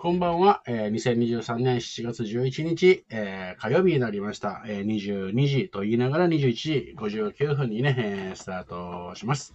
こんばんは。えー2023年7月11日、えー火曜日になりました。えー22時と言いながら21時59分にね、えースタートします。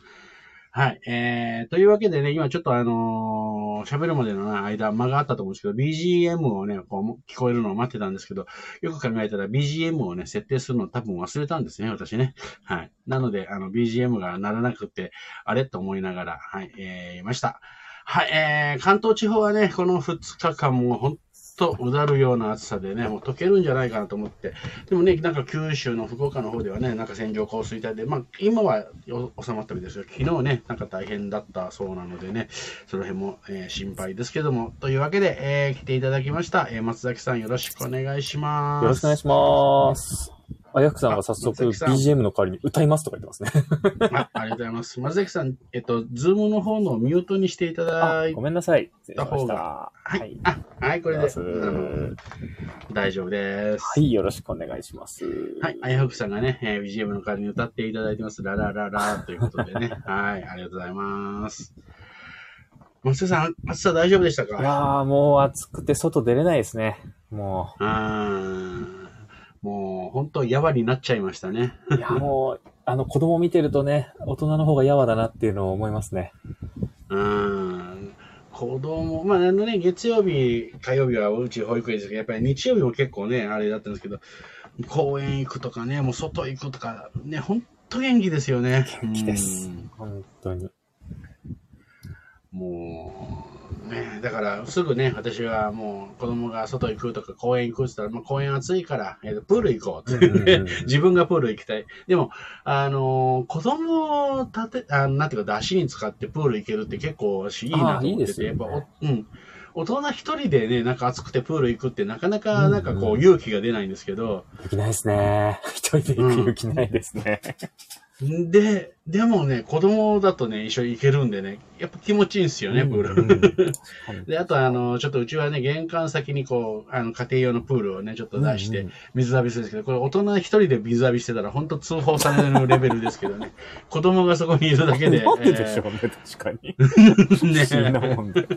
はい。えー、というわけでね、今ちょっとあのー喋るまでの間、間があったと思うんですけど、BGM をね、こう、聞こえるのを待ってたんですけど、よく考えたら BGM をね、設定するの多分忘れたんですね、私ね。はい。なので、あの、BGM が鳴らなくて、あれと思いながら、はい、えー、いました。はい、えー、関東地方はね、この2日間も本当うだるような暑さでね、もう溶けるんじゃないかなと思って。でもね、なんか九州の福岡の方ではね、なんか線状降水帯で、まあ今は収まったみたいですが、昨日ね、なんか大変だったそうなのでね、その辺も、えー心配ですけども、というわけで、えー来ていただきました、えー松崎さんよろしくお願いします。よろしくお願いします。あやくさんが早速 BGM の代わりに歌いますとか言ってますね。あありがとうございます。松崎さん、えっと、ズームの方のミュートにしていただいあごめんなさい。失礼しました。た方がははい。あ、はい、これで、あはの大丈夫です。い、よろしくお願いします。はい。あやふくさんがね、えー BGM の代わりに歌っていただいてます。ララララということでね。はい。ありがとうございます。松田さん、暑さ大丈夫でしたいかやー、もう暑くて外出れないですね。もあーもう、本当やわになっちゃいましたね。う、いや、もう、あの、子供見てるとね、大人の方がやわだなっていうのを思いますね。うん。子供、まあ、あのね、月曜日、火曜日はうち保育園ですけど、やっぱり日曜日も結構ね、あれだったんですけど、公園行くとかね、もう外行くとか、ね、本当元気ですよね。元気ですうん本当に。もう、ね、だからすぐね、私はもう子供が外行くとか公園行くって言ったら、まあ、公園暑いから、えーとプール行こうって、うんうんうん 自分がプール行きたい。でも、あのー子供を立て、あなんていうか、出しに使ってプール行けるって結構いいなと思ってて、いいですよねやっぱお、うん。大人一人でね、なんか暑くてプール行くってなかなか、なんかこうんううん勇気が出ないんですけど、勇気ないですね。一人で行く勇気ないですね。で、でもね、子供だとね、一緒に行けるんでね、やっぱ気持ちいいんですよね、プール。うん。うん確かに。で、あと、あの、ちょっとうちはね、玄関先にこう、あの、家庭用のプールをね、ちょっと出してうんうん、水浴びするんですけど、これ大人一人で水浴びしてたら、本当通報されるレベルですけどね、子供がそこにいるだけで、なんででしょうね、確かに。え 不ー思議なね、もんで。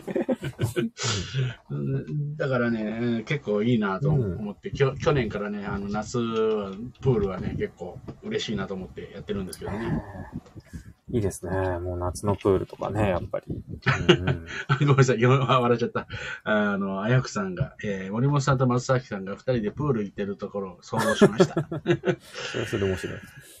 うん。だからね、結構いいなと思って、きょ去年からね、あの、夏は、プールはね、結構嬉しいなと思ってやってるんですけどね。いいですね。もう夏のプールとかね、やっぱり。うんうんごめんなさい、笑っちゃった。あの、あやくさんが、えー森本さんと松崎さんが二人でプール行ってるところを想像しました。それ面白い。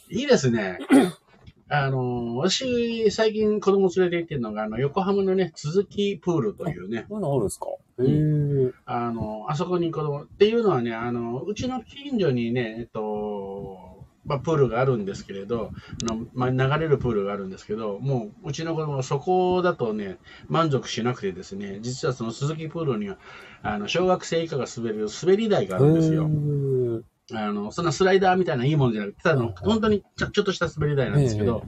いいですね。あの、私、最近子供連れて行ってるのが、あの、横浜のね、続きプールというね、そういうのあるんですか？へんえ。あの、あそこに子供、っていうのはね、あの、うちの近所にね、えっと、まあ、プールがあるんですけれど、あのまあ、流れるプールがあるんですけど、もう、うちの子供はそこだとね、満足しなくてですね、実はその鈴木プールには、あの、小学生以下が滑れる滑り台があるんですよ。あの、そんなスライダーみたいないいもんじゃなくて、ただの、本当にちょちょっとした滑り台なんですけど、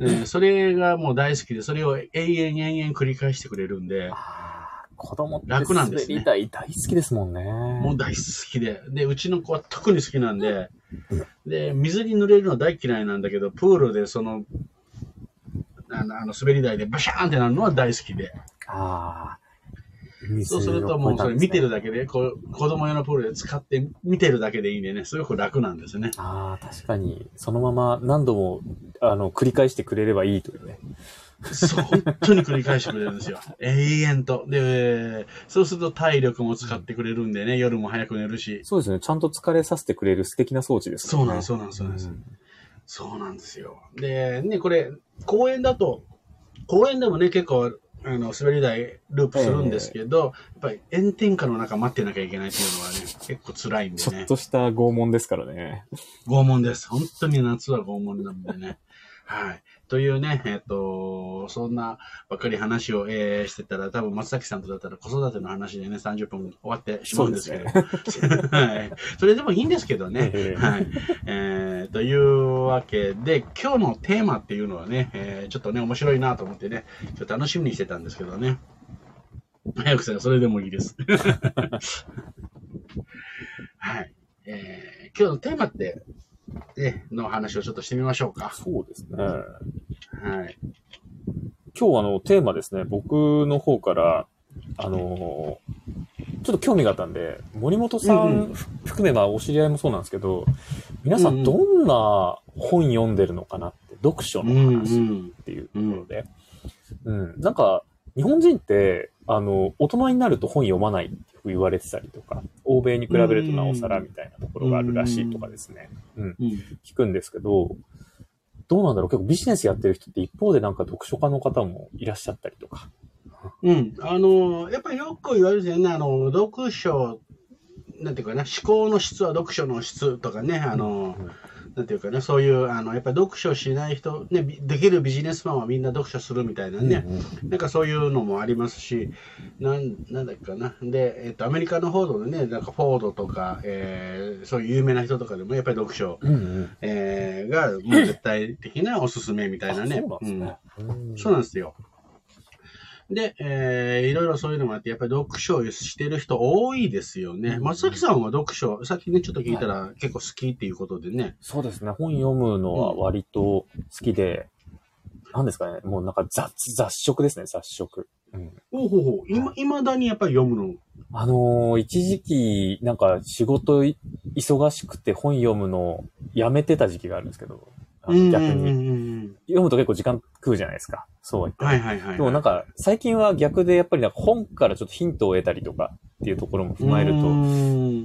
えーそれがもう大好きで、それを永遠延々繰り返してくれるんで、子供って楽なんですね滑り台大好きですもんね。もう大好きで、で、うちの子は特に好きなんで、で、水に濡れるの大嫌いなんだけど、プールでその、あの、あの滑り台でバシャーンってなるのは大好きで、ああ。そうするともうそれ見てるだけで、こう子供用のプールで使って見てるだけでいいんでね、すごく楽なんですね。ああ、確かに、そのまま何度も、あの、繰り返してくれればいいというね。そう、本当に繰り返してくれるんですよ。永遠と。で、そうすると体力も使ってくれるんでね、夜も早く寝るし。そうですね。ちゃんと疲れさせてくれる素敵な装置ですそうなんです、そうなんです、そうなんです。そうなんですよ。で、ね、これ、公園だと、公園でもね、結構、あの、滑り台ループするんですけど、やっぱり炎天下の中待ってなきゃいけないっていうのはね、結構辛いんでね。ちょっとした拷問ですからね。拷問です。本当に夏は拷問なんでね。はい。というね、えっ、と、そんなばっかり話を、えーしてたら、多分松崎さんとだったら子育ての話でね、30分終わってしまうんですけど。はい。それでもいいんですけどね。ええはい。えー、というわけで、今日のテーマっていうのはね、えーちょっとね、面白いなと思ってね、ちょっと楽しみにしてたんですけどね。早くせよ、それでもいいです。はい。えー、今日のテーマって、ね、の話をちょっとしてみましょうか。そうですね。はい。今日あの、テーマですね、僕の方から、あのーちょっと興味があったんで、森本さうんん含め、まあ、お知り合いもそうなんですけど、皆さうんうんんどんな本読んでるのかなって、読書の話ん。っていうところで。うん。なんか、日本人って、あの、大人になると本読まないって言われてたりとか、欧米に比べるとなおさらみたいなところがあるらしいとかですね。うん。うん。聞くんですけど、どうなんだろう？結構ビジネスやってる人って一方でなんか読書家の方もいらっしゃったりとか。うん。あの、やっぱりよく言われるんですよね。あの、読書、なんていうかな、思考の質は読書の質とかね、あの、うんなんていうかな、そういう、あの、やっぱり読書しない人、ね、びできるビジネスマンはみんな読書するみたいなね、うんなんかそういうのもありますし、なんなんだっけかな。で、えっと、アメリカの方でね、なんかフォードとか、えーそういう有名な人とかでも、やっぱり読書、うんうん。えーが、もう絶対的なおすすめみたいなね。あそうなんですね。うんそうなんですよ。で、えーいろいろそういうのもあって、やっぱり読書をしてる人多いですよね。うん松崎さんは読書、さっきね、ちょっと聞いたら結構好きっていうことでね。そうですね。本読むのは割と好きで、なんですかね。もうなんか雑、雑食ですね、雑食。うん。ほうほうほう。今、未だにやっぱり読むの？あのー一時期、なんか仕事い忙しくて本読むのやめてた時期があるんですけど、逆に。うんうんうん読むと結構時間食うじゃないですか。そうは言ってもはいはいはい。でもなんか、最近は逆でやっぱりなんか本からちょっとヒントを得たりとかっていうところも踏まえると、と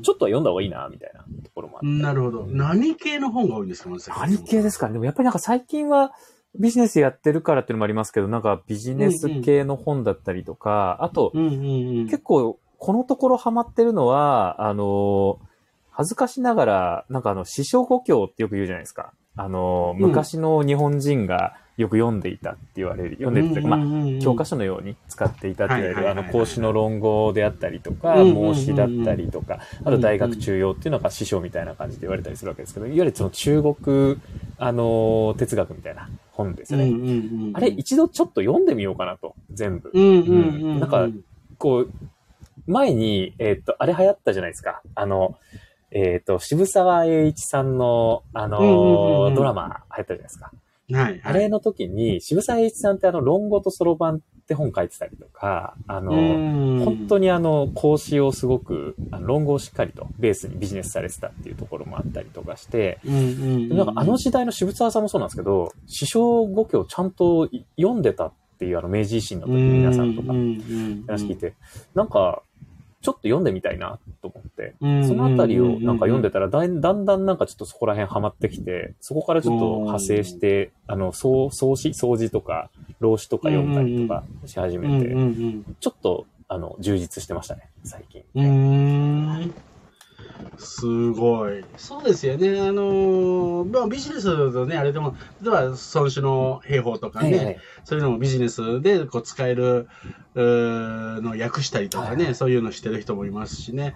ちょっとは読んだ方がいいな、みたいなところもあって。なるほど。何系の本が多いんですか、何系ですかねでもやっぱりなんか最近はビジネスやってるからっていうのもありますけど、なんかビジネス系の本だったりとか、あとうんうんうん。結構このところハマってるのは、あの、恥ずかしながら、なんかあの、師匠故郷ってよく言うじゃないですか。あの、うん昔の日本人がよく読んでいたって言われる、読んでいたというか、まあ、教科書。書のように使っていたって言われる、あの、孔子の論語であったりとか、孟子だったりとか、あと大学中庸っていうのが師匠みたいな感じで言われたりするわけですけど、いわゆるその中国、あの、哲学みたいな本ですよね。あれ、一度ちょっと読んでみようかなと、全部。なんかこう、前に、えーっと、あれ流行ったじゃないですか。あの、えーっと、渋沢栄一さんの、あのーうんうんうんドラマ流行ったじゃないですか。はい。あれの時に、渋沢栄一さんってあの、論語とそろばんって本書いてたりとか、あの、本本当にあの、講師をすごく、あの論語をしっかりとベースにビジネスされてたっていうところもあったりとかして、うんうんでなんかあの時代の渋沢さんもそうなんですけど、師匠語教をちゃんと読んでたっていうあの明治維新の時に皆さんとか話聞いて、なんか、ちょっと読んでみたいなと思って、そのあたりをなんか読んでたらだんだんだんなんかちょっとそこら辺ハマってきて、そこからちょっと派生して、あの、総総詞、掃除とか、老子とか読んだりとかし始めて、ちょっと、あの、充実してましたね、最近。すごい。そうですよね。あのーまあ、ビジネスのね、あれでも、例えば、孫子の兵法とかね、はいはいそういうのもビジネスでこう使えるのを訳したりとかね、はいはいそういうのしてる人もいますしね。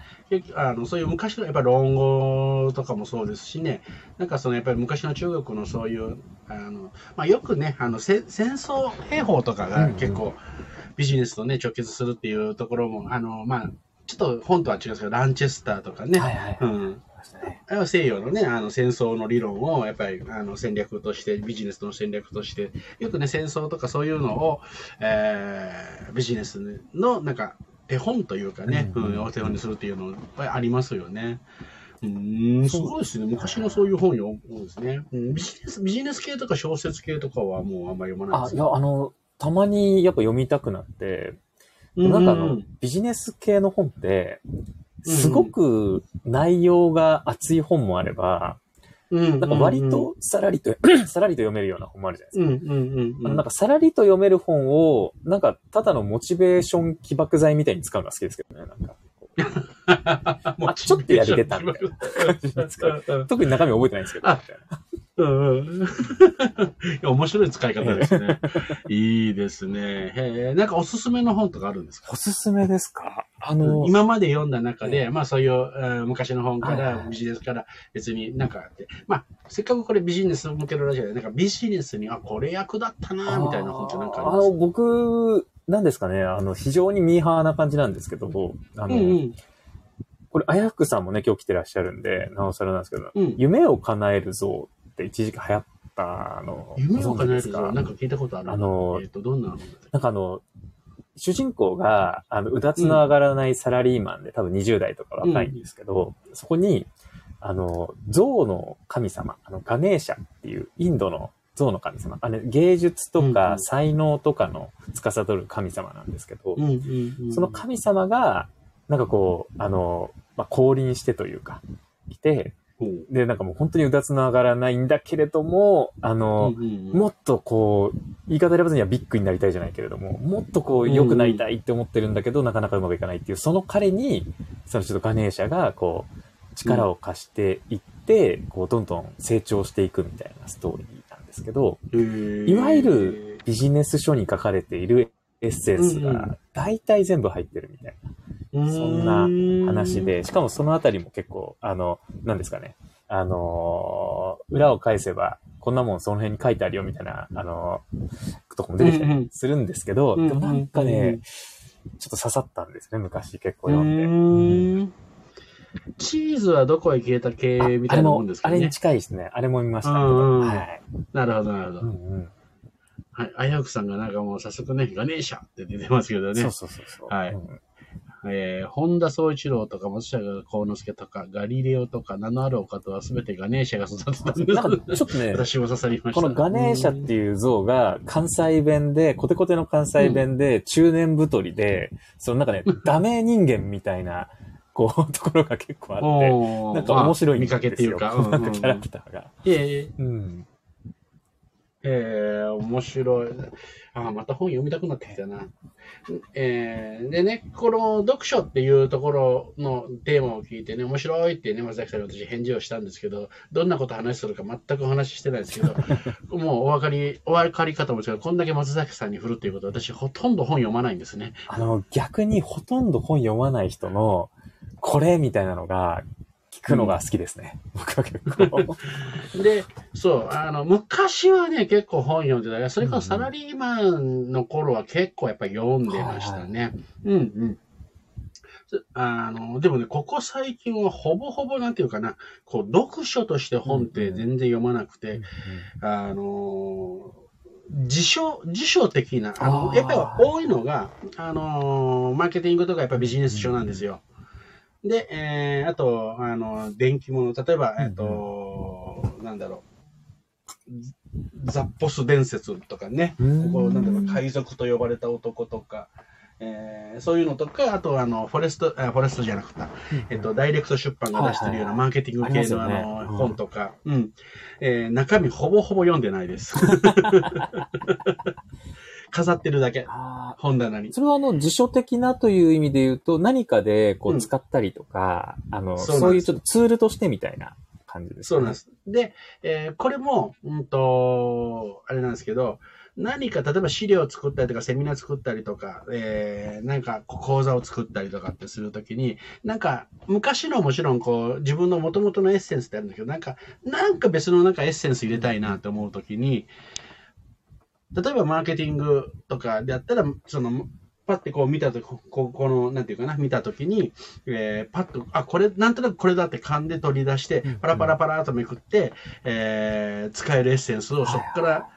あのそういう昔のやっぱり論語とかもそうですしね、なんかそのやっぱり昔の中国のそういう、あのまあ、よくね、あのせ戦争兵法とかが結構ビジネスとね、直結するっていうところも、あの、まあ、ちょっと本とは違うんですけど、ランチェスターとかね、はいはい。うん、西洋のね、あの戦争の理論をやっぱりあの戦略として、ビジネスの戦略として、よくね、戦争とかそういうのを、えービジネスのなんか手本というかね、ううんんお手本にするっていうのやっぱりありますよね。うーん、すごいですね。昔のそういう本読むんですね、うんビジネス。ビジネス系とか小説系とかはもうあんまり読まないあ、ですいや、あの、たまにやっぱ読みたくなって、うんなんかあのうん、ビジネス系の本って、うんすごく内容が熱い本もあれば、うんなんか割とさらりと、さらりと読めるような本もあるじゃないですか。なんかさらりと読める本を、なんかただのモチベーション起爆剤みたいに使うのが好きですけどね。なんか あちょっとやり出たみたいな感じ特に中身覚えてないんですけど。うん 面白い使い方ですね。いいですね。へえ、なんかおすすめの本とかあるんですか？おすすめですか？あの、今まで読んだ中で、まあそういう、えー昔の本からビジネスから別になんかあって、まあせっかくこれビジネス向けるラジオで、なんかビジネスに、あ、これ役立ったな、みたいな本ってなんかあります？あの、僕、なんですかね、あの、非常にミーハーな感じなんですけど、あの、うんうん。これ、あやふくさんもね、今日来てらっしゃるんで、なおさらなんですけど、うん。夢を叶える像って一時期流行ったの、夢を叶えるなんか聞いたことある。あのえっ、と、どんななんかあの、主人公が、あの、うだつの上がらないサラリーマンで、多分20代とか若いんですけど、そこに、あの、象の神様、あの、ガネーシャっていうインドの象の神様。あれ、芸術とか才能とかの司る神様なんですけど、その神様が、なんかこう、あの、まあ、降臨してというか、いて、で、なんかもう本当にうだつの上がらないんだけれども、あの、もっとこう、言い方選ばずにはビッグになりたいじゃないけれども、もっとこう、良くなりたいって思ってるんだけど、なかなかうまくいかないっていう、その彼に、そのちょっとガネーシャが、こう、力を貸していって、こう、どんどん成長していくみたいなストーリーなんですけど、いわゆるビジネス書に書かれているエッセンスが、大体全部入ってるみたいな。そんな話で、しかもそのあたりも結構、あの、何ですかね。あのー、裏を返せば、こんなもんその辺に書いてあるよみたいな、あのー、とかも出てきたりするんですけど、でもなんかね、ちょっと刺さったんですね、昔結構読んで。チーズはどこへ消えた系みたいなもんですかね。あれに近いですね。あれも見ました。はい。なるほど、なるほど。うんうんはい。あやくさんがなんかもう早速ね、ガネーシャって出てますけどね。そうそうそうそう。はい。うんえー、本田宗一郎とか松下幸之助とか、ガリレオとか、名のあるお方は全てガネーシャが育てたんです。なんかちょっとね、私も刺さりました。このガネーシャっていう像が関西弁で、コテコテの関西弁で、中年太りで、そのなんかね、ダメ人間みたいな、こう、ところが結構あって、なんか面白いんですよ。見かけっていうか、うんうん、なんかキャラクターが。いえいえ。うん。えー、面白い。あ、また本読みたくなってきたな。えー、でね、この読書っていうところのテーマを聞いてね、面白いってね、松崎さんに私返事をしたんですけど、どんなこと話するか全くお話ししてないですけど、もうお分かり、お分かり方も違う。こんだけ松崎さんに振るっていうこと私ほとんど本読まないんですね。あの、逆にほとんど本読まない人の、これみたいなのがくのが好きですね。うん、僕は結構。で、そう、あの、昔はね、結構本読んでたけど、それからサラリーマンの頃は結構やっぱり読んでましたね。うんうん。あの、でもね、ここ最近はほぼほぼなんていうかな、こう、読書として本って全然読まなくて、うんうん、あの、辞書、辞書的な、あの、やっぱり多いのが、あの、マーケティングとかやっぱビジネス書なんですよ。で、えー、あと、あの、電気物、例えば、えっ、と、なんだろう、ザッポス伝説とかね、ここ、なんだろう、海賊と呼ばれた男とか、えー、そういうのとか、あと、あの、フォレスト、あフォレストじゃなくて、えっと、ダイレクト出版が出してるようなマーケティング系のあの、本とか、うん。えー、中身ほぼほぼ読んでないです。飾ってるだけ。本棚に。それはあの、辞書的なという意味で言うと、何かでこう使ったりとか、うん、あのそ、そういうちょっとツールとしてみたいな感じですね。そうなんです。で、えー、これも、うんと、あれなんですけど、何か、例えば資料を作ったりとか、セミナー作ったりとか、えー、なんか講座を作ったりとかってするときに、なんか、昔のもちろんこう、自分の元々のエッセンスってあるんだけど、なんか、なんか別のなんかエッセンス入れたいなって思うときに、例えばマーケティングとかであったら、その、パッてこう見たとき、ここの、なんていうかな、見たときに、えー、パッと、あ、これ、なんとなくこれだって勘で取り出して、パラパラパラとめくって、えー、使えるエッセンスをそこから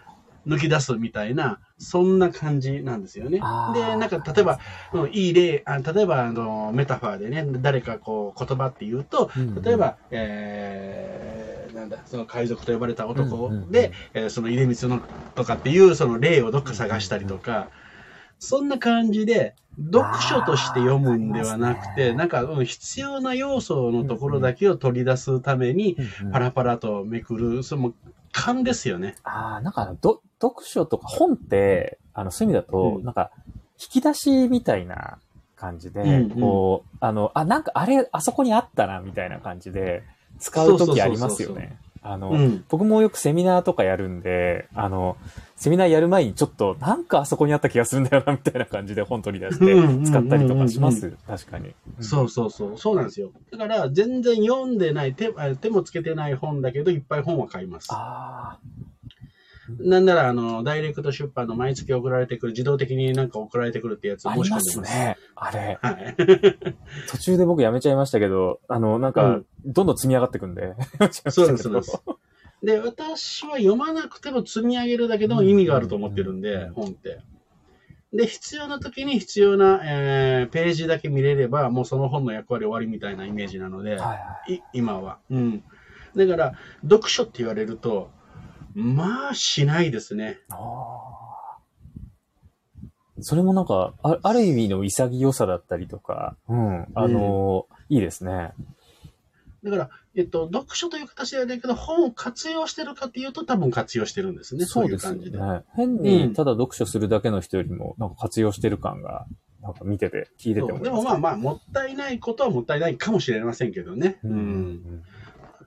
抜き出すみたいな、そんな感じなんですよね。で、なんか、例えば、いい例、あ例えば、あの、メタファーでね、誰かこう、言葉って言うと、例えば、えーなんだ、その海賊と呼ばれた男で、えー、その入れ光のとかっていうその例をどっか探したりとか、そんな感じで、読書として読むんではなくて、なんか、うん、必要な要素のところだけを取り出すために、パラパラとめくる、その勘ですよね。ああ、なんかど、読書とか本って、あの、そういう意味だと、うん、なんか、引き出しみたいな感じで、うんうん、こう、あの、あ、なんかあれ、あそこにあったな、みたいな感じで、使うときありますよね。あの、うん、僕もよくセミナーとかやるんで、あの、セミナーやる前にちょっと、なんかあそこにあった気がするんだよな、みたいな感じで本取り出して使ったりとかします。確かに、うん、そうそうそう。そうなんですよ。だから、全然読んでない手、手もつけてない本だけど、いっぱい本は買います。ああ。なんなら、あの、ダイレクト出版の毎月送られてくる、自動的になんか送られてくるってやつを申し込んでます。ありますね。あれ。はい。途中で僕やめちゃいましたけど、あの、なんか、どんどん積み上がってくんで。そうです、そうです。で、私は読まなくても積み上げるだけでも意味があると思ってるんで、本って。で、必要な時に必要な、えー、ページだけ見れれば、もうその本の役割終わりみたいなイメージなので、はいはい今は。うん。だから、読書って言われると、まあ、しないですね。それもなんかあ、ある意味の潔さだったりとか、うん、あの、うん、いいですね。だから、えっと、読書という形ではないけど、本を活用してるかっていうと、多分活用してるんですね。そういう感じで。ね、変にただ読書するだけの人よりも、なんか活用してる感が、なんか見てて、聞いてても、でもまあまあ、もったいないことはもったいないかもしれませんけどね。うん、うん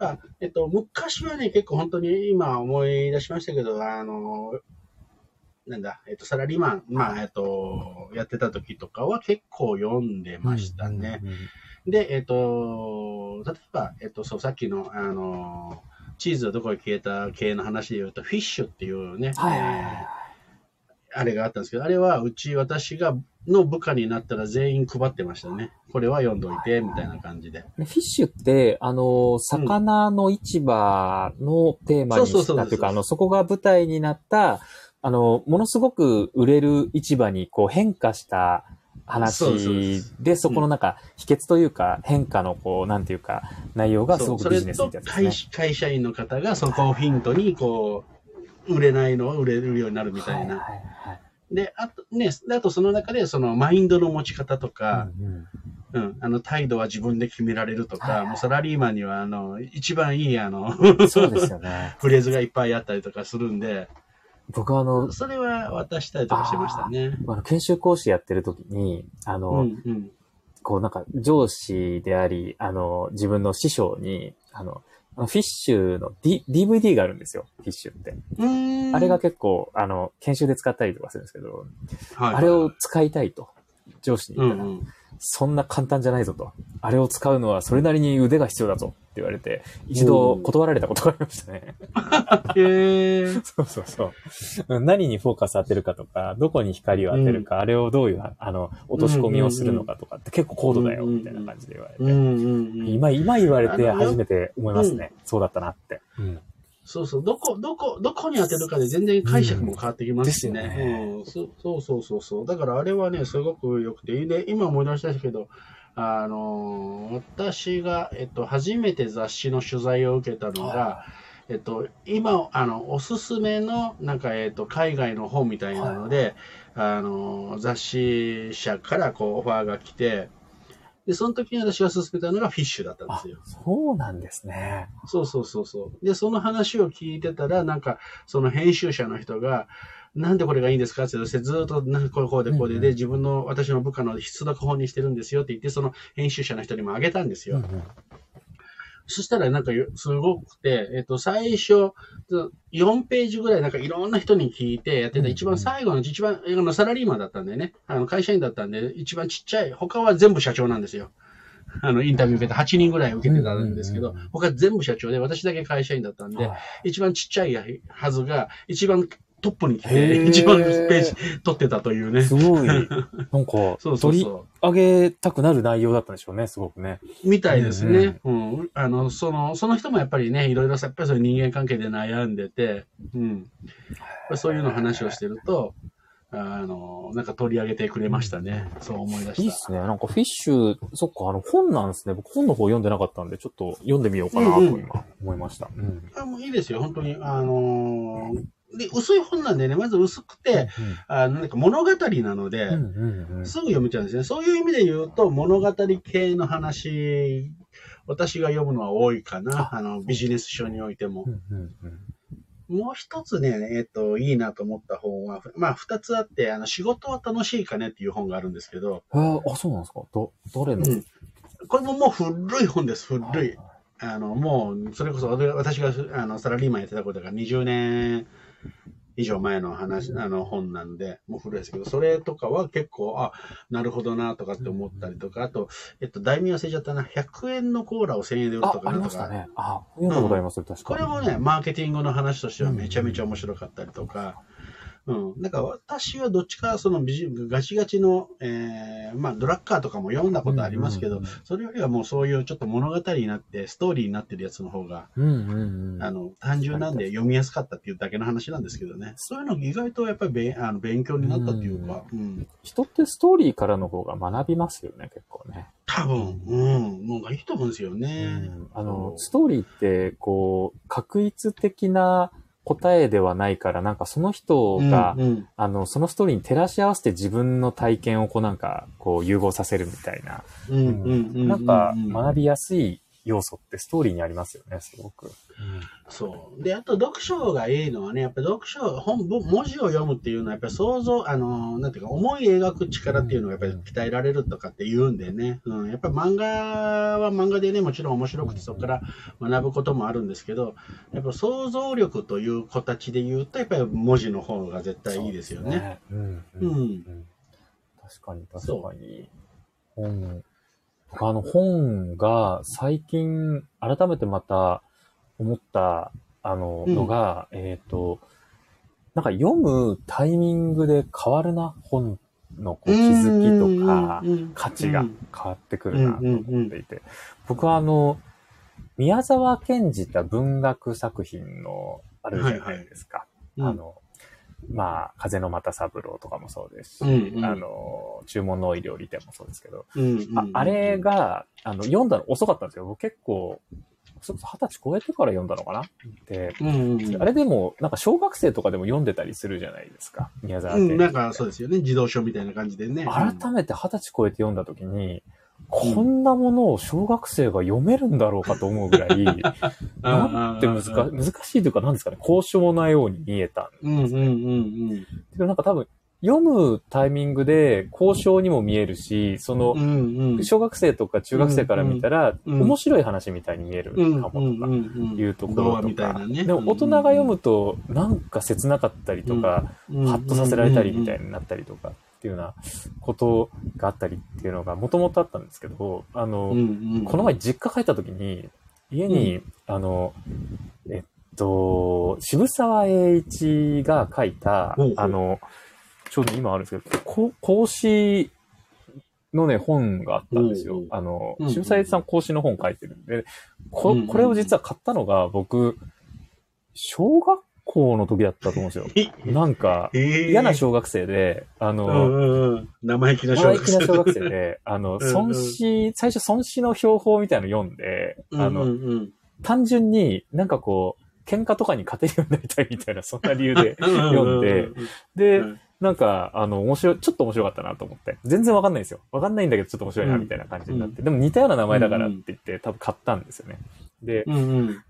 あえっと、昔はね、結構本当に今思い出しましたけど、あの、なんだ、えっと、サラリーマン、まあ、えっと、やってた時とかは結構読んでましたね。で、えっと、例えば、えっと、そう、さっきの、あの、チーズはどこへ消えた系の話で言うと、フィッシュっていうね、はい、えーあれがあったんですけど、あれはうち私がの部下になったら全員配ってましたね。これは読んどいて、みたいな感じで。フィッシュって、あの、魚の市場のテーマにしたというか、あの、そこが舞台になった、あの、ものすごく売れる市場にこう変化した話で、そこのなんか秘訣というか変化のこう、なんていうか、内容がすごくビジネスみたいな、ね、会社員の方がそこをヒントに、こう、売れないのを売れるようになるみたいな。はいはいで、あとね、あとその中でそのマインドの持ち方とか、うん、うん、あの態度は自分で決められるとか、もうサラリーマンにはあの一番いいあのそうですよね。フレーズがいっぱいあったりとかするんで、僕はあの、それは渡したりとかしてましたね。あの研修講師やってる時に、あの、うんうん、こうなんか上司であり、あの、自分の師匠に、あの、フィッシュの、D、DVD があるんですよ、フィッシュって。あれが結構、あの、研修で使ったりとかするんですけど、はい、あれを使いたいと、上司に言ったら、うんうんそんな簡単じゃないぞと。あれを使うのはそれなりに腕が必要だぞって言われて、一度断られたことがありましたね。へー。そうそうそう。何にフォーカス当てるかとか、どこに光を当てるか、うん、あれをどういう、あの、落とし込みをするのかとかって結構高度だよ、みたいな感じで言われて。今、今言われて初めて思いますね。そうだったなって。うんそうそう、どこ、どこ、どこに当てるかで全然解釈も変わってきますしね。うん、うん、そうそうそうそう。だからあれはね、すごく良くて、で、今思い出したけど、あの私が、えっと、初めて雑誌の取材を受けたのが、えっと、今、あの、おすすめの、なんか、えっと、海外の本みたいなので、はい、あの雑誌社からこう、オファーが来て、で、その時に私が勧めたのがフィッシュだったんですよ。そうなんですね。そうそうそうそう。で、その話を聞いてたら、なんか、その編集者の人が、なんでこれがいいんですかって言って、ずっと、なんこうこうでこうで、で、自分の、私の部下の必読本にしてるんですよって言って、その編集者の人にもあげたんですよ。うんうんそしたらなんかすごくて、えっと、最初、4ページぐらいなんかいろんな人に聞いてやってた、一番最後の、一番、あの、サラリーマンだったんでね、あの、会社員だったんで、一番ちっちゃい、他は全部社長なんですよ。あの、インタビュー受けて8人ぐらい受けてたんですけど、他全部社長で、私だけ会社員だったんで、一番ちっちゃいはずが、一番トップに来て、一番ページ取ってたというね。すごい。なんか、そう取り上げたくなる内容だったんでしょうね、すごくね。みたいですね。うん、うん、あの、その、その人もやっぱりね、いろいろやっぱりそういう人間関係で悩んでて、うん。そういうの話をしてると、あの、なんか取り上げてくれましたね。そう思い出した。いいっすね。なんかフィッシュ、そっか、あの本なんですね。僕本の方読んでなかったんで、ちょっと読んでみようかなと今思いました。うん、うん、あもういいですよ、本当に。あのーで、薄い本なんでね、まず薄くて、うん、あの、なんか物語なので、すぐ読めちゃうんですね。そういう意味で言うと、物語系の話、私が読むのは多いかな。あの、ビジネス書においても。もう一つね、えっ、ー、と、いいなと思った本は、まあ、二つあって、あの、仕事は楽しいかねっていう本があるんですけど。あ、そうなんですか？ど、誰の、うん、これももう古い本です、古い。あの、もう、それこそ私があのサラリーマンやってたことが20年以上前の話、あの本なんで、もう古いですけど、それとかは結構、あ、なるほどなとかって思ったりとか、あと、えっと、題名忘れちゃったな、100円のコーラを1000円で売るとか、なんとか。ね。あ、読んだことあります、うん、確かに。これもね、マーケティングの話としてはめちゃめちゃ面白かったりとか、うん。なんか私はどっちかそのガチガチの、えー、まあドラッカーとかも読んだことありますけど、それよりはもうそういうちょっと物語になって、ストーリーになってるやつの方が、うんうんうん、あの、単純なんで読みやすかったっていうだけの話なんですけどね。そういうの意外とやっぱりべあの勉強になったっていうか、うん、うん、人ってストーリーからの方が学びますよね、結構ね。多分、うん、もういいと思うんですよね。うん、あの、ストーリーって、こう、確一的な答えではないから、なんかその人が、うんうん、あの、そのストーリーに照らし合わせて自分の体験をこうなんか、こう融合させるみたいな。なんか学びやすい要素ってストーリーにありますよね、すごく。うん、そう。で、あと読書がいいのはね、やっぱ読書、本、文字を読むっていうのは、やっぱり想像、あの、なんていうか、思い描く力っていうのがやっぱり鍛えられるとかって言うんでね、うん、やっぱり漫画は漫画でね、もちろん面白くてそこから学ぶこともあるんですけど、やっぱ想像力という形で言うと、やっぱり文字の方が絶対いいですよね。ねうん、うん、うん。確かに、確かに。本あの本が最近改めてまた思ったあののが、うん、えっ、ー、と、なんか読むタイミングで変わるな、本のこう気づきとか価値が変わってくるなと思っていて、僕はあの、宮沢賢治って文学作品のあるじゃないですか。はいはい、あの、まあ、風の又三郎とかもそうですし、うんうん、あの、注文の多い料理店もそうですけど、うんうんうん、あれが、あの、読んだの遅かったんですよ。僕結構、それこそ二十歳超えてから読んだのかな？で、うんうん、あれでも、なんか小学生とかでも読んでたりするじゃないですか。宮沢うん。なんかそうですよね。児童書みたいな感じでね。改めて二十歳超えて読んだ時に、こんなものを小学生が読めるんだろうかと思うぐらい、なんて難難しいというか、なんですかね、交渉なように見えたんですね。うんうんうんうん。なんか多分、読むタイミングで交渉にも見えるし、その、小学生とか中学生から見たら、面白い話みたいに見えるかもとかいうところとか、でも大人が読むとなんか切なかったりとか、ハッとさせられたりみたいになったりとかっていうようなことがあったりっていうのがもともとあったんですけど、あの、この前実家帰った時に、家に、あの、えっと、渋沢栄一が書いた、あの、ちょうど今あるんですけど、孔子のね、本があったんですよ。あの、渋沢栄一さん孔子の本書いてるんで、ここれを実は買ったのが僕、小学校の時だったと思うんですよ。なんか、嫌な小学生で、あの、生意気な小学生。生小学生で、あの、孫子、最初孫子の標本みたいなの読んで、あの、単純になんかこう、喧嘩とかに勝てるようになりたいみたいな、そんな理由で読んで、で、なんか、あの、面白い、ちょっと面白かったなと思って。全然わかんないんですよ。わかんないんだけど、ちょっと面白いな、みたいな感じになって。でも似たような名前だからって言って、多分買ったんですよね。で、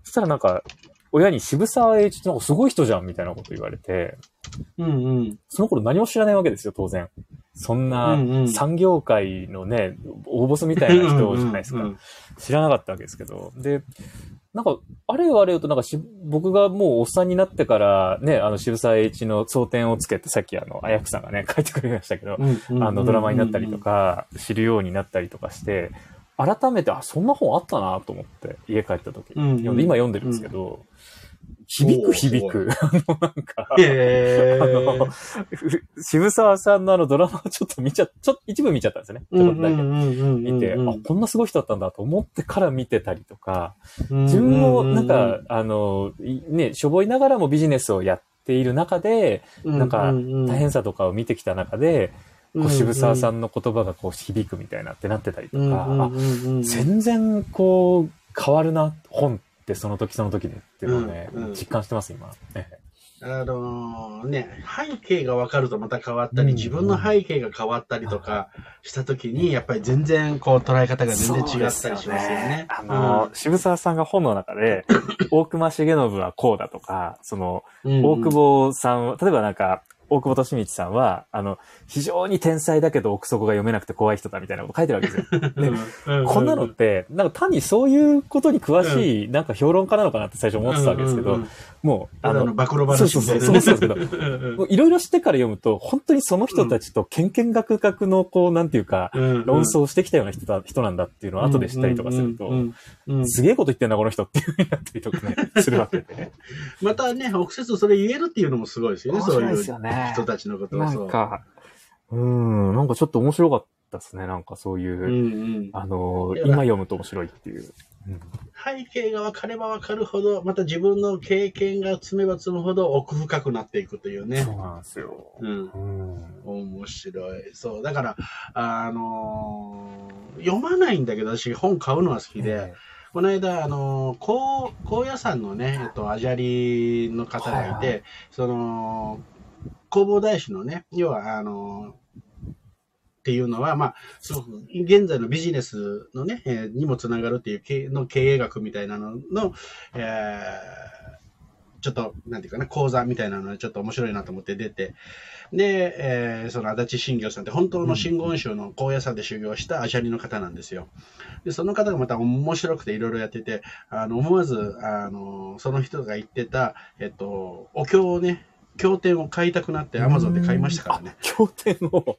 そしたらなんか、親に渋沢栄一ってなんかすごい人じゃんみたいなこと言われて、うんうん。その頃何も知らないわけですよ、当然。そんな産業界のね、大ボスみたいな人じゃないですか。知らなかったわけですけど。で、なんか、あれよあれよと、なんかし、僕がもうおっさんになってから、ね、あの、渋沢栄一の争点をつけて、さっきあの、あやくさんがね、書いてくれましたけど、あの、ドラマになったりとか、知るようになったりとかして、改めて、あ、そんな本あったなと思って、家帰った時、うんうん、今読んでるんですけど、響く響く。あの、なんか、えー、あの、渋沢さんのあのドラマをちょっと見ちゃ、ちょっと一部見ちゃったんですね。ちょっとだけ。見て、あ、こんなすごい人だったんだと思ってから見てたりとか、自分もなんか、あの、ね、しょぼいながらもビジネスをやっている中で、なんか、大変さとかを見てきた中で、こう渋沢さんの言葉がこう響くみたいなってなってたりとか、全然こう変わるな、本ってその時その時でっていうのをね、うんうん、実感してます、今。あのー、ね、背景が分かるとまた変わったり、自分の背景が変わったりとかしたときに、やっぱり全然こう捉え方が全然違ったりしますよね。よねあのー、うん、渋沢さんが本の中で、大隈重信はこうだとか、その、大久保さん、例えばなんか、大久保利道さんは、あの、非常に天才だけど奥底が読めなくて怖い人だみたいなこと書いてるわけですよ。で、こんなのって、なんか単にそういうことに詳しい、なんか評論家なのかなって最初思ってたわけですけど、もう、あの、暴露話そうそうそう、そうですけど、いろいろ知ってから読むと、本当にその人たちとけんけんがくがくの、こう、なんていうか、論争してきたような人だ、人なんだっていうのを後で知ったりとかすると、すげえこと言ってんな、この人っていうふうになったりとかね、するわけで。またね、直接それ言えるっていうのもすごいですよね、そういう。ですよね。人たちのことを。なんか、うん、なんかちょっと面白かったですね。なんかそういう、うんうん、あの、今読むと面白いっていう。背景が分かれば分かるほど、また自分の経験が積めば積むほど奥深くなっていくというね。そうなんですよ。うん。うん、面白い。そう。だから、あのー、読まないんだけど、私本買うのは好きで、この間、あのー、高、高野山のね、えっと、アジャリの方がいて、はいはい、その、弘法大師のね、要は、あのっていうのは、まあ、すごく、現在のビジネスのね、えー、にもつながるっていう経の経営学みたいなのの、えー、ちょっと、なんていうかな、講座みたいなのがちょっと面白いなと思って出て、で、えー、その足立信行さんって本当の真言宗の高野山で修行したアジャリの方なんですよ。で、その方がまた面白くていろいろやってて、あの、思わず、あの、その人が言ってた、えっと、お経をね、経典を買いたくなってアマゾンで買いましたからね。経典を。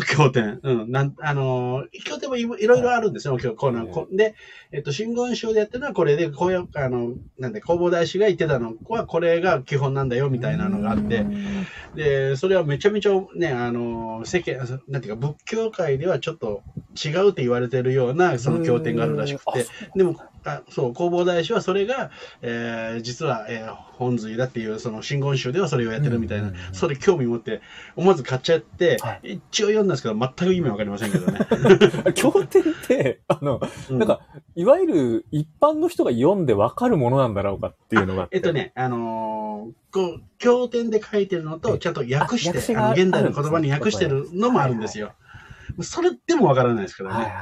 経典。うん。なん、あのー、経典もいろいろあるんですよ、今日、この、こで、えっと、真言宗でやってるのはこれで、こういう、あの、なんで、弘法大師が言ってたのは、これが基本なんだよ、みたいなのがあって、で、それはめちゃめちゃね、あのー、世間、なんていうか、仏教界ではちょっと違うって言われてるような、その経典があるらしくて、でも、あそう、弘法大師はそれが、えー、実は、えー、本髄だっていう、その真言宗ではそれをやってるみたいな、それ興味持って、思わず買っちゃって、はい、一応読んだんですけど、全く意味わかりませんけどね。経典って、あの、うん、なんか、いわゆる一般の人が読んでわかるものなんだろうかっていうのがえっとね、あのー、こう、経典で書いてるのと、ちゃんと訳して、あの現代の言葉に訳してるのもあるんですよ。それでもわからないですからね。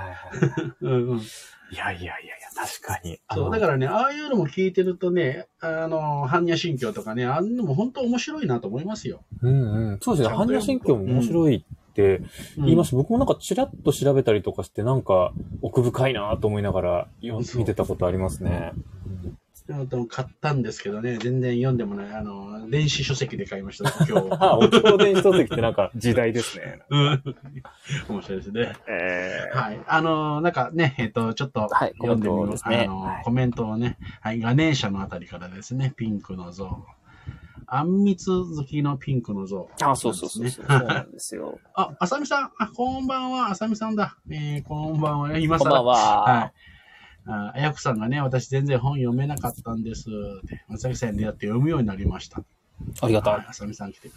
うんうん。いやいやいや、確かに。そう、だからね、ああいうのも聞いてるとね、あの、般若心経とかね、あんのも本当面白いなと思いますよ。うんうん。そうですね、般若心経も面白いって言います、うん、僕もなんかちらっと調べたりとかして、なんか奥深いなと思いながら見てたことありますね。買ったんですけどね、全然読んでもない。あの、電子書籍で買いました、今日。あ、お経電子書籍ってなんか 時代ですね。うん。面白いですね。えー、はい。あの、なんかね、えっ、ー、と、ちょっと読んでみます、ね、あの、はい、コメントをね、はい、ガネーシャのあたりからですね、ピンクの像。あんみつ好きのピンクの像、ね、あ、そうそうそうそう。そうなんですよ。あ、あさみさん。あ、こんばんは。あさみさんだ。えー、こんばんは。今更。こんばんは。はい。あやくさんがね、私全然本読めなかったんです。松崎さんに出会って読むようになりました。ありがたい。あさみさん来て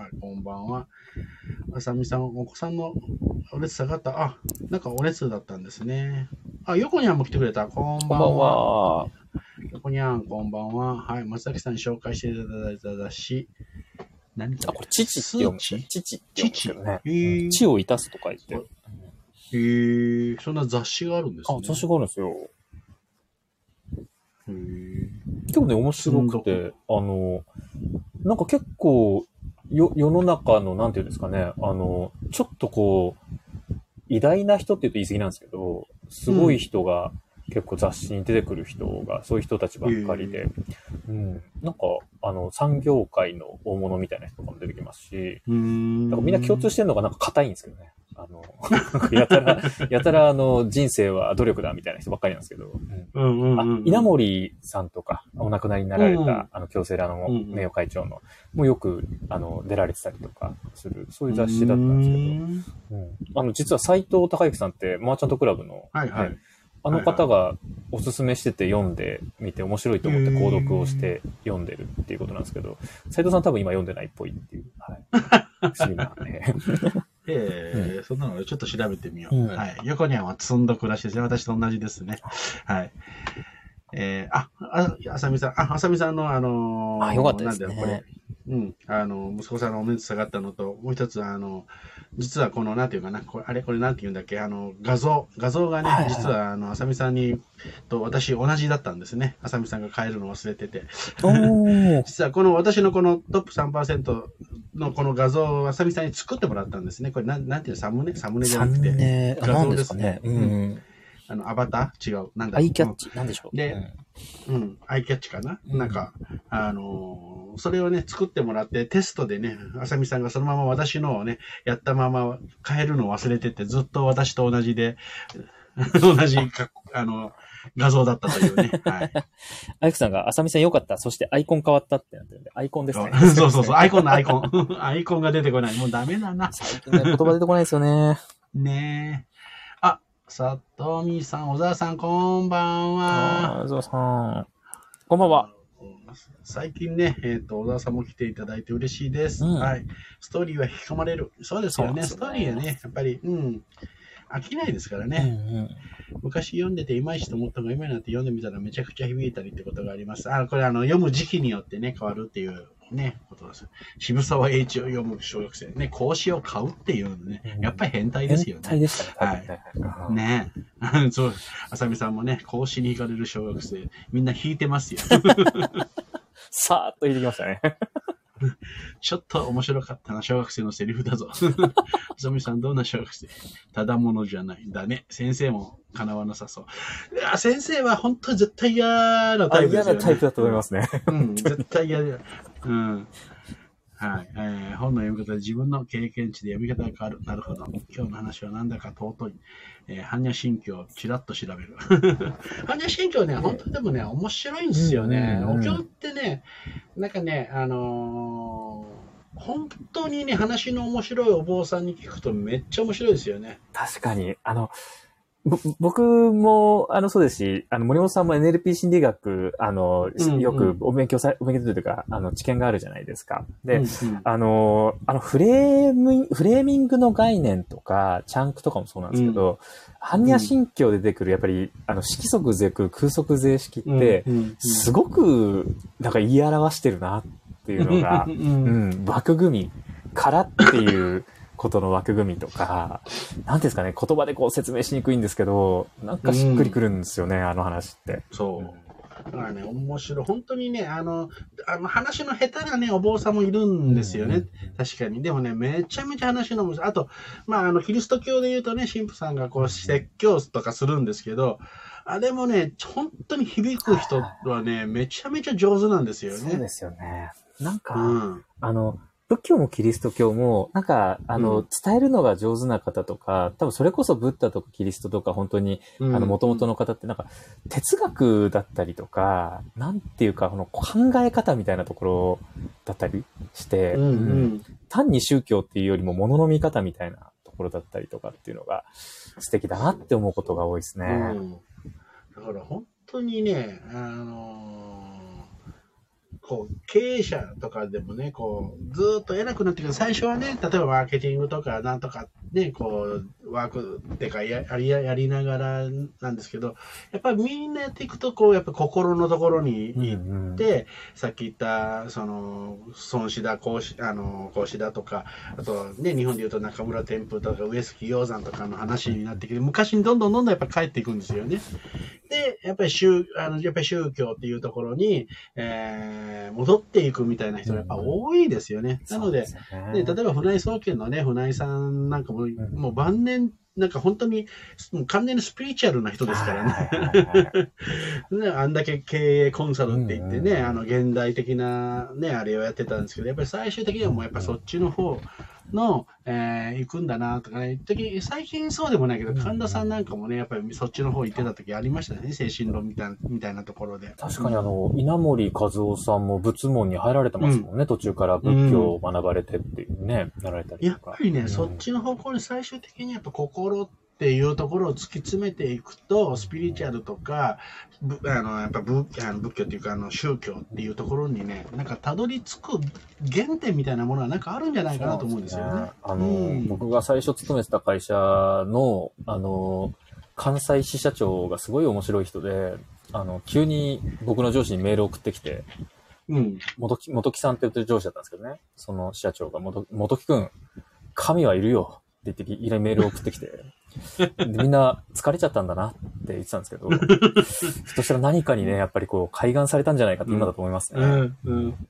はい、こんばんは。あさみさん、お子さんのお熱下がった。あ、なんかお熱だったんですね。あ、横にゃんも来てくれた。こんばんは。横にゃん、こんばんは。はい、松崎さんに紹介していただいただし、何あ、これ、父って読む。父って読むね。父？血をいたすと書いて。へえー、そんな雑誌があるんですね。あ、雑誌があるんですよ。結構ね、面白くて、あの、なんか結構、よ、世の中の、なんていうんですかね、あの、ちょっとこう、偉大な人って言うと言い過ぎなんですけど、すごい人が、結構雑誌に出てくる人が、そういう人たちばっかりで、うん、なんか、あの、産業界の大物みたいな人とかも出てきますし、なんかみんな共通してるのがなんか硬いんですけどね。やたら、やたらあの、人生は努力だみたいな人ばっかりなんですけど、うんうんうん稲森さんとか、お亡くなりになられた、うん、あの、京セラの名誉会長の、もうよく、あの、出られてたりとかする、そういう雑誌だったんですけど、うん、あの、実は斎藤隆之さんって、マーチャントクラブの、はいはい、あの方がおすすめしてて読んでみて面白いと思って購読をして読んでるっていうことなんですけど、斎藤さん多分今読んでないっぽいっていう。はい。不思議なね。ええーうん、そんなのちょっと調べてみよう。うん、はい。横には積んどくらしいですね。私と同じですね。はい。えー、あ、あ、あさみさん、あ、あさみさんのあのー、あ、よかったですね。なんだよ、これ。うん、あの、息子さんのお熱下がったのと、もう一つ、あの、実はこの、なんていうかな、これあれ、これなんて言うんだっけ、あの、画像、画像がね、はいはい、実は、あの、あさみさんに、と私同じだったんですね。あさみさんが変えるのを忘れてて。実はこの、私のこのトップ3%のこの画像をあさみさんに作ってもらったんですね。これ、なん、なんていうサムネ？サムネじゃなくて。画像ですね。うん。あの、アバター？違う。なんだアイキャッチ？なんでしょうで、うん、アイキャッチかな、うん、なんか、あのー、それをね、作ってもらって、テストでね、あさみさんがそのまま私のをね、やったまま変えるのを忘れてて、ずっと私と同じで、同じか、あの、画像だったというね。はい。アイクさんが、あさみさんよかった。そしてアイコン変わったってなってるんで、アイコンですね。そうそうそう、アイコンのアイコン。アイコンが出てこない。もうダメだな。最近ね、言葉出てこないですよね。ねえ。あ、さとみさん、小沢さん、こんばんは。あゾウさん。こんばんは。最近ね、えっ、と、小沢さんも来ていただいて嬉しいです。うんはい。ストーリーは引き込まれる。そうですよね。ストーリーはね、やっぱり、うん。飽きないですからうんね。うん。昔読んでていまいちと思ったのが今になって読んでみたらめちゃくちゃ響いたりってことがあります。あ、これあの、読む時期によってね、変わるっていうね、ことです。渋沢栄一を読む小学生。ね、講師を買うっていうのね、やっぱり変態ですよね。変態でしたね。はいねえ。そう、あさみさんもね、講師に惹かれる小学生、みんな引いてますよ。さーっと入れてきましたね。ちょっと面白かったな、小学生のセリフだぞ。あさみさん、どんな小学生？ただものじゃない。だね。先生も叶わなさそう。いや、先生は本当に絶対嫌なタイプですよね。嫌なタイプだと思いますね。うん、絶対嫌だ。うん。はい。えー本の読み方で自分の経験値で読み方が変わる。なるほど。今日の話はなんだか尊い。えー、般若心経をちらっと調べる。般若心経ね、本当にでもね、面白いんですよね。お経ってね、なんかね、あのー本当にね、話の面白いお坊さんに聞くとめっちゃ面白いですよね。確かに、あの、ぼ僕も、あの、そうですし、あの、森本さんも NLP 心理学、あの、うんうん。よくお勉強さ、お勉強というか、あの、知見があるじゃないですか。で、うんうん。あの、あの、フレーム、フレーミングの概念とか、チャンクとかもそうなんですけど、般若心経で出てくる、やっぱり、あの、色即是空、空即是式って、すごく、なんか言い表してるなっていうのがう、うんん、枠組み、からっていうことの枠組みとか、なんですかね、言葉でこう説明しにくいんですけど、なんかしっくりくるんですよね、あの話って。そう。だからね、面白い。本当にね、あの、あの話の下手なね、お坊さんもいるんですよね。うん確かに。でもね、めちゃめちゃ話の面白い。あと、まあ、あの、キリスト教で言うとね、神父さんがこう、説教とかするんですけど、あれもね、本当に響く人はね、めちゃめちゃ上手なんですよね。そうですよね。なんか、うん。あの、仏教もキリスト教も、なんか、あの、うん伝えるのが上手な方とか、多分それこそブッダとかキリストとか本当に、うんあの、元々の方ってなんか、哲学だったりとか、なんていうか、この考え方みたいなところだったりして、うんうん。単に宗教っていうよりも物の見方みたいなところだったりとかっていうのが素敵だなって思うことが多いですね。うん、だから本当にね、あのーこう経営者とかでもね、こうずっと偉くなってくる、最初はね、例えばマーケティングとかなんとかね、こうワークってかややりやりながらなんですけど、やっぱりみんなやっていくと、こうやっぱ心のところにうん行っうんで、さっき言った、その、孫子だ、孔子、あの、孔子だとか、あとね、日本で言うと中村天風とか上杉鷹山とかの話になってきて、昔にどんどんどんどんやっぱ帰っていくんですよね。で、やっぱり宗、あの、やっぱり宗教っていうところに、えー、戻っていくみたいな人がやっぱ多いですよね。なので、そうすよねね、例えば船井総研のね、船井さんなんかも、もう晩年、なんか本当に、もう完全にスピリチュアルな人ですからね。あんだけ経営コンサルって言ってね、あの現代的なね、あれをやってたんですけど、やっぱり最終的にはもうやっぱそっちの方の、えー行くんだなとかね、時最近そうでもないけど、うん。うん神田さんなんかもね、やっぱりそっちの方行ってた時ありましたね、精神論みたいなみたいなところで。確かにあの、稲森和夫さんも仏門に入られてますもんね、途中から仏教を学ばれてっていうね、なられたりやっとか。ぱりね、うん。そっちの方向に最終的にやっぱ心っていうところを突き詰めていくと、スピリチュアルとか、ぶあのやっぱ仏あの仏教っていうかあの宗教っていうところにね、なんかたどり着く原点みたいなものはなんかあるんじゃないかなと思うんですよね。あの、うん僕が最初勤めてた会社の、あの、関西支社長がすごい面白い人で、あの、急に僕の上司にメールを送ってきて、うん。元木、元木さんって言ってる上司だったんですけどね、その支社長が、元元木くん、神はいるよって言って、いきなりメールを送ってきて、でみんな疲れちゃったんだなって言ってたんですけど、ひとしたら何かにね、やっぱりこう、開眼されたんじゃないかって今だと思いますね。うん。うん。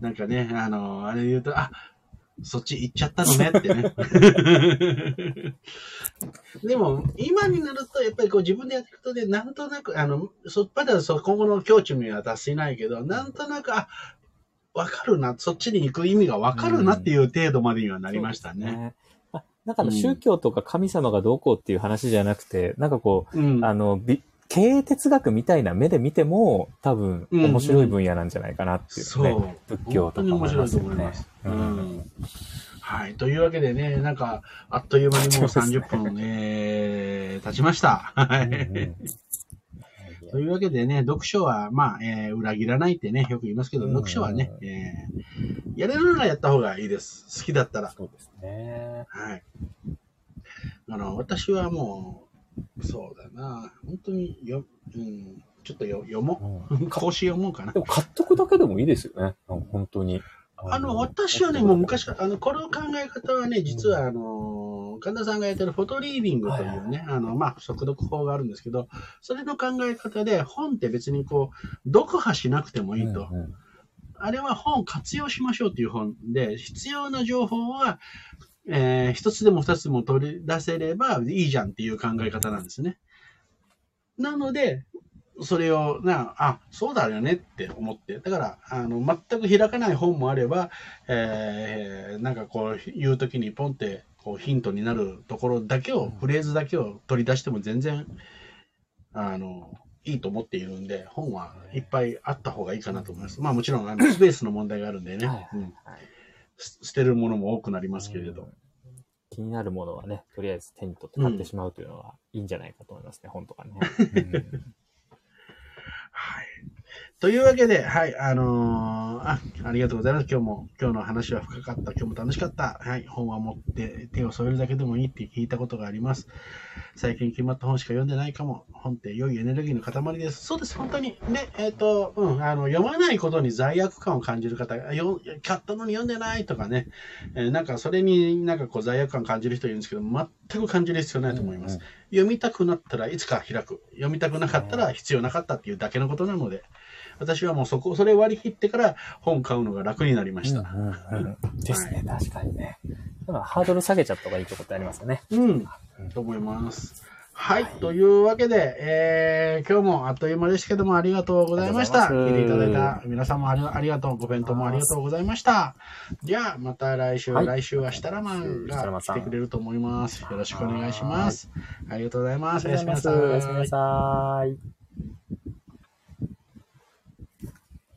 なんかね、あの、あれ言うと、あそっち行っちゃったのねってね。でも、今になると、やっぱりこう自分でやっていくとね、なんとなく、あの、そまだそ今後の境地には達しないけど、なんとなく、あ、わかるな、そっちに行く意味がわかるなっていう程度までにはなりましたね。そうですまあなんかあの宗教とか神様がどうこうっていう話じゃなくて、なんかこう、うんあの、び経営哲学みたいな目で見ても、多分面白い分野なんじゃないかなっていうね。そう。仏教とか本当に面白いと思いねます。ううんん。はい。というわけでね、なんか、あっという間にもうそうですね30分、えー、経ちました。はうんうい。んというわけでね、読書は、まあ、えー裏切らないってね、よく言いますけど、うん読書はね、えーやれるならやった方がいいです。好きだったら。そうですね。はい。あの、私はもう、そうだな、本当によ、うん、ちょっとよ読もうんう。講師読もうかなで。も買っとくだけでもいいですよね。本当に。あの、私はね、もう昔から、あの、この考え方はね、実は、あの、神田さんがやってるフォトリーディングというね、あの、まあ、速読法があるんですけど、それの考え方で、本って別にこう、読破しなくてもいいと。うんうんあれは本を活用しましょうっていう本で、必要な情報は、えー一つでも二つでも取り出せればいいじゃんっていう考え方なんですね。なので、それを、な、あ、そうだよねって思って。だから、あの、全く開かない本もあれば、えーなんかこう、言うときにポンって、こう、ヒントになるところだけを、フレーズだけを取り出しても全然、あの、いいと思っているんで、本はいっぱいあった方がいいかなと思います。まあもちろん、あの、スペースの問題があるんでね、はいはいうんはいす捨てるものも多くなりますけれど。気になるものはね、とりあえず手に取って買ってしまうというのはいいんじゃないかと思いますね、本とかね。うんはい。というわけで、はい、あのーあ、ありがとうございます。今日も、今日の話は深かった。今日も楽しかった。はい、本は持って手を添えるだけでもいいって聞いたことがあります。最近決まった本しか読んでないかも。本って良いエネルギーの塊です。そうです、本当に。ね、えっ、と、うん、あの、読まないことに罪悪感を感じる方が、よ買ったのに読んでないとかね、えーなんかそれになんかこう罪悪感感じる人いるんですけど、全く感じる必要ないと思います。読みたくなったらいつか開く。読みたくなかったら必要なかったっていうだけのことなので、私はもうそこ、それ割り切ってから本買うのが楽になりました。うんうんうんですね、確かにね。だからハードル下げちゃった方がいいとこってありますよね。うん、と思います。はい、というわけで、えー、今日もあっという間でしたけども、ありがとうございました。ありがとうご聞いていただいた皆さんもありありがとう、ご弁当もありがとうございました。じゃあ、また来週、はい来週は設楽マンが来てくれると思います。よろしくお願いします。ありがとうございます。おやすみなさい。おやすみなさい。